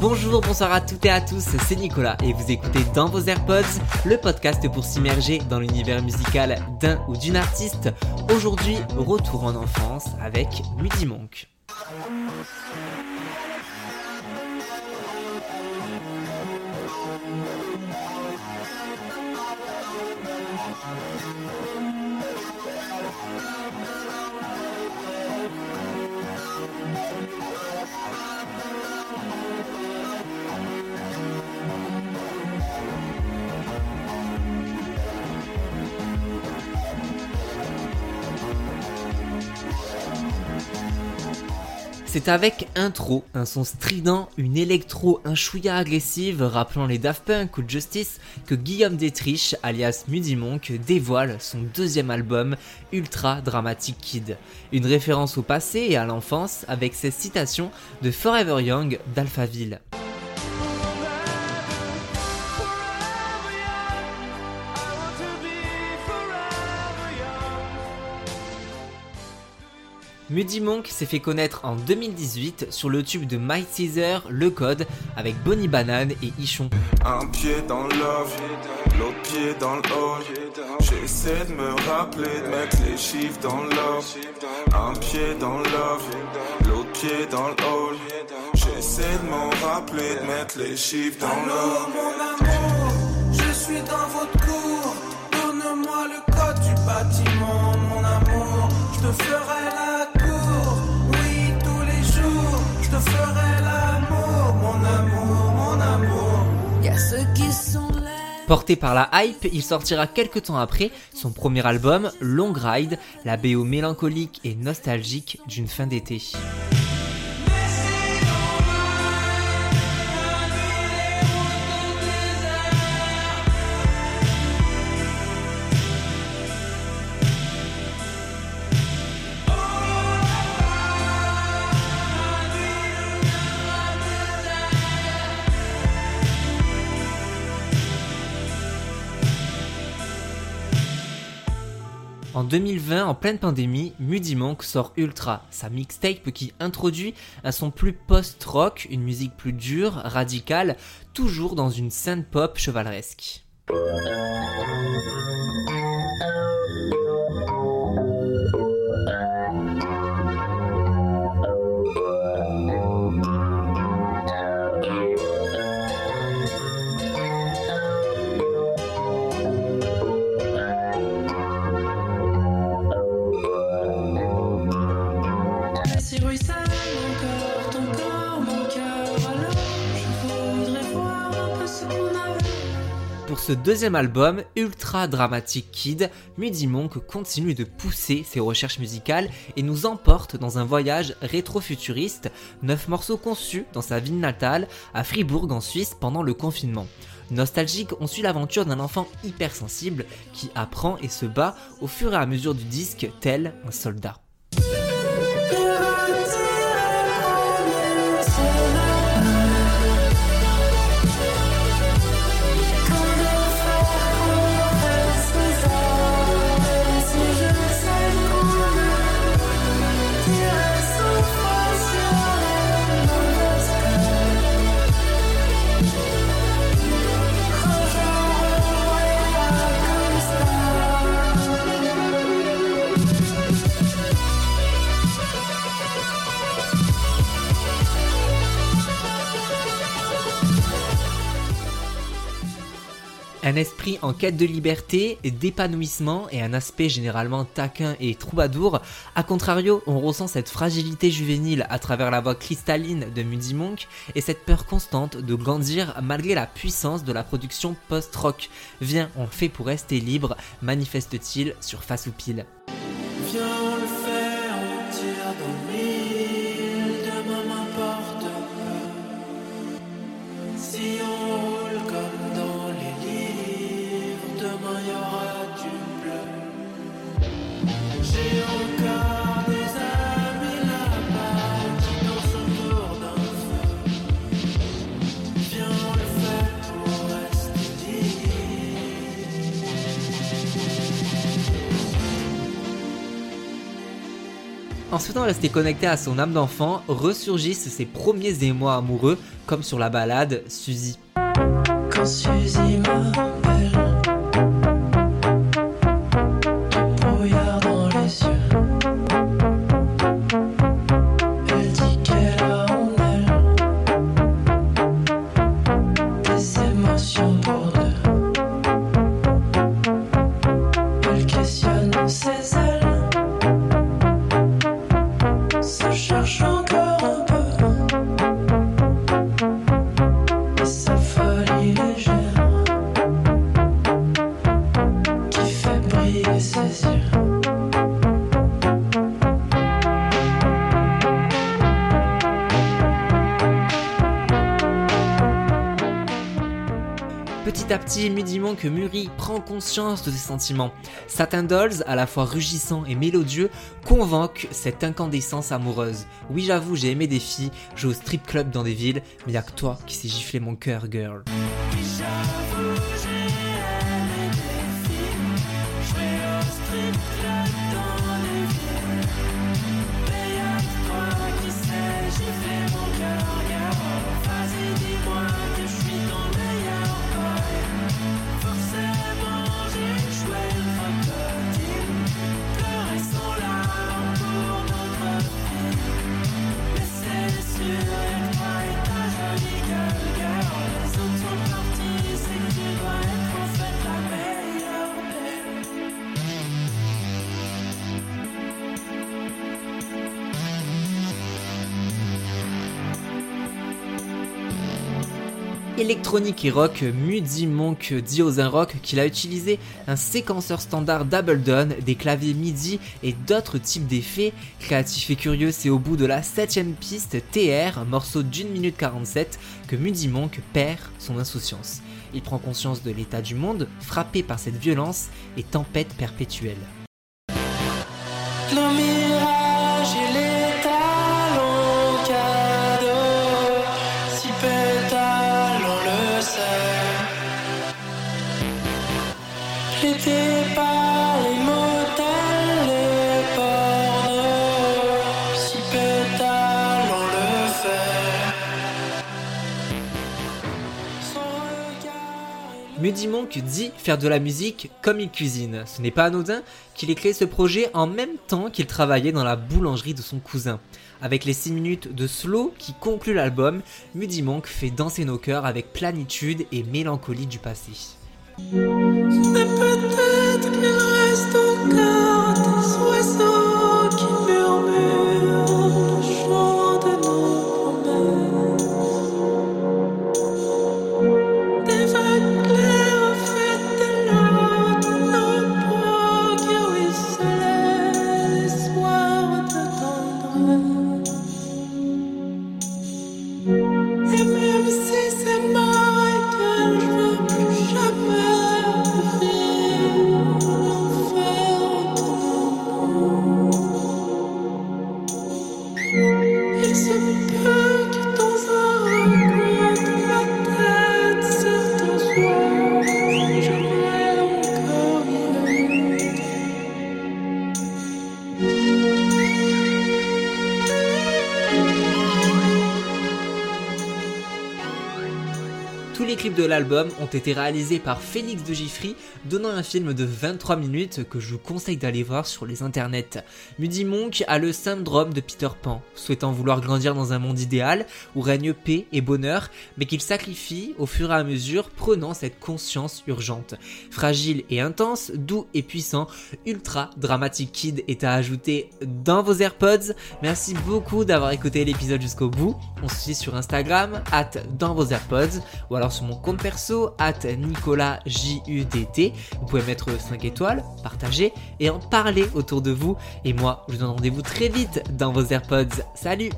Bonjour, bonsoir à toutes et à tous, c'est Nicolas et vous écoutez dans vos AirPods le podcast pour s'immerger dans l'univers musical d'un ou d'une artiste. Aujourd'hui, retour en enfance avec Monk. C'est avec Intro, un son strident, une électro, un chouïa agressive rappelant les Daft Punk ou Justice que Guillaume Détriche, alias Monk, dévoile son deuxième album Ultra Dramatic Kid. Une référence au passé et à l'enfance avec ses citations de Forever Young d'Alphaville. Muddy Monk s'est fait connaître en 2018sur le tube de My Caesar, Le Code, avec Bonnie Banane et Ichon. Un pied dans l'off, l'autre pied dans le J'essaie de me rappeler de mettre les chiffres dans l'off. Un pied dans l'off, l'autre pied dans le J'essaie de m'en rappeler de mettre les chiffres dans l'off. mon amour, je suis dans votre cour. Donne-moi le code du bâtiment, mon amour. Je te ferai la Porté par la hype, il sortira quelques temps après son premier album, Long Ride, la BO mélancolique et nostalgique d'une fin d'été. En 2020, en pleine pandémie, Muddy Monk sort Ultra, sa mixtape qui introduit un son plus post-rock, une musique plus dure, radicale, toujours dans une scène pop chevaleresque. Deuxième album, Ultra Dramatic Kid, Muddy Monk continue de pousser ses recherches musicales et nous emporte dans un voyage rétro-futuriste, neuf morceaux conçus dans sa ville natale, à Fribourg en Suisse pendant le confinement. Nostalgique, on suit l'aventure d'un enfant hypersensible qui apprend et se bat au fur et à mesure du disque tel un soldat. Un esprit en quête de liberté, d'épanouissement et un aspect généralement taquin et troubadour. A contrario, on ressent cette fragilité juvénile à travers la voix cristalline de Muddy Monk et cette peur constante de grandir malgré la puissance de la production post-rock. Viens, on fait pour rester libre, manifeste-t-il sur Face ou Pile. Maintenant resté connecté à son âme d'enfant, ressurgissent ses premiers émois amoureux, comme sur la balade Suzy. Petit à petit, Muddy Monk mûrit, prend conscience de ses sentiments. Satin Dolls, à la fois rugissant et mélodieux, convoque cette incandescence amoureuse. Oui, j'avoue, j'ai aimé des filles, jouer au strip club dans des villes, mais y'a que toi qui sais gifler mon cœur, girl. Électronique et rock, Muddy Monk dit aux un rock qu'il a utilisé un séquenceur standard Double Down, des claviers MIDI et d'autres types d'effets. Créatif et curieux, c'est au bout de la 7ème piste TR, un morceau d'une minute 47, que Muddy Monk perd son insouciance. Il prend conscience de l'état du monde, frappé par cette violence et tempête perpétuelle. Muddy Monk dit faire de la musique comme il cuisine. Ce n'est pas anodin qu'il ait créé ce projet en même temps qu'il travaillait dans la boulangerie de son cousin. Avec les 6 minutes de slow qui concluent l'album, Muddy Monk fait danser nos cœurs avec planitude et mélancolie du passé. Tous les clips de l'album ont été réalisés par Félix de Giffry, donnant un film de 23 minutes que je vous conseille d'aller voir sur les internets. Muddy Monk a le syndrome de Peter Pan, souhaitant vouloir grandir dans un monde idéal où règne paix et bonheur, mais qu'il sacrifie au fur et à mesure, prenant cette conscience urgente. Fragile et intense, doux et puissant, Ultra Dramatic Kid est à ajouter dans vos AirPods. Merci beaucoup d'avoir écouté l'épisode jusqu'au bout. On se suit sur Instagram, at dans vos AirPods, sur mon compte perso, at NicolasJUDT. Vous pouvez mettre 5 étoiles, partager et en parler autour de vous. Et moi, je vous donne rendez-vous très vite dans vos AirPods. Salut